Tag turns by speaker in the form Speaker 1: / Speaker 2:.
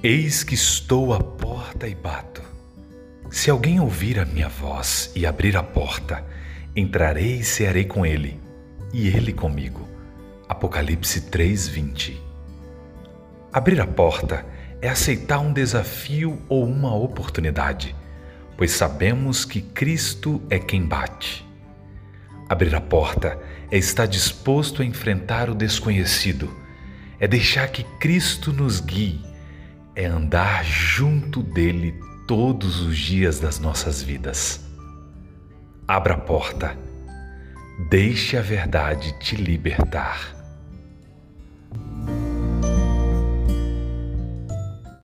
Speaker 1: Eis que estou à porta e bato. Se alguém ouvir a minha voz e abrir a porta, entrarei e cearei com ele, e ele comigo. Apocalipse 3:20. Abrir a porta é aceitar um desafio ou uma oportunidade, pois sabemos que Cristo é quem bate. Abrir a porta é estar disposto a enfrentar o desconhecido, é deixar que Cristo nos guie é andar junto dele todos os dias das nossas vidas. Abra a porta, deixe a verdade te libertar.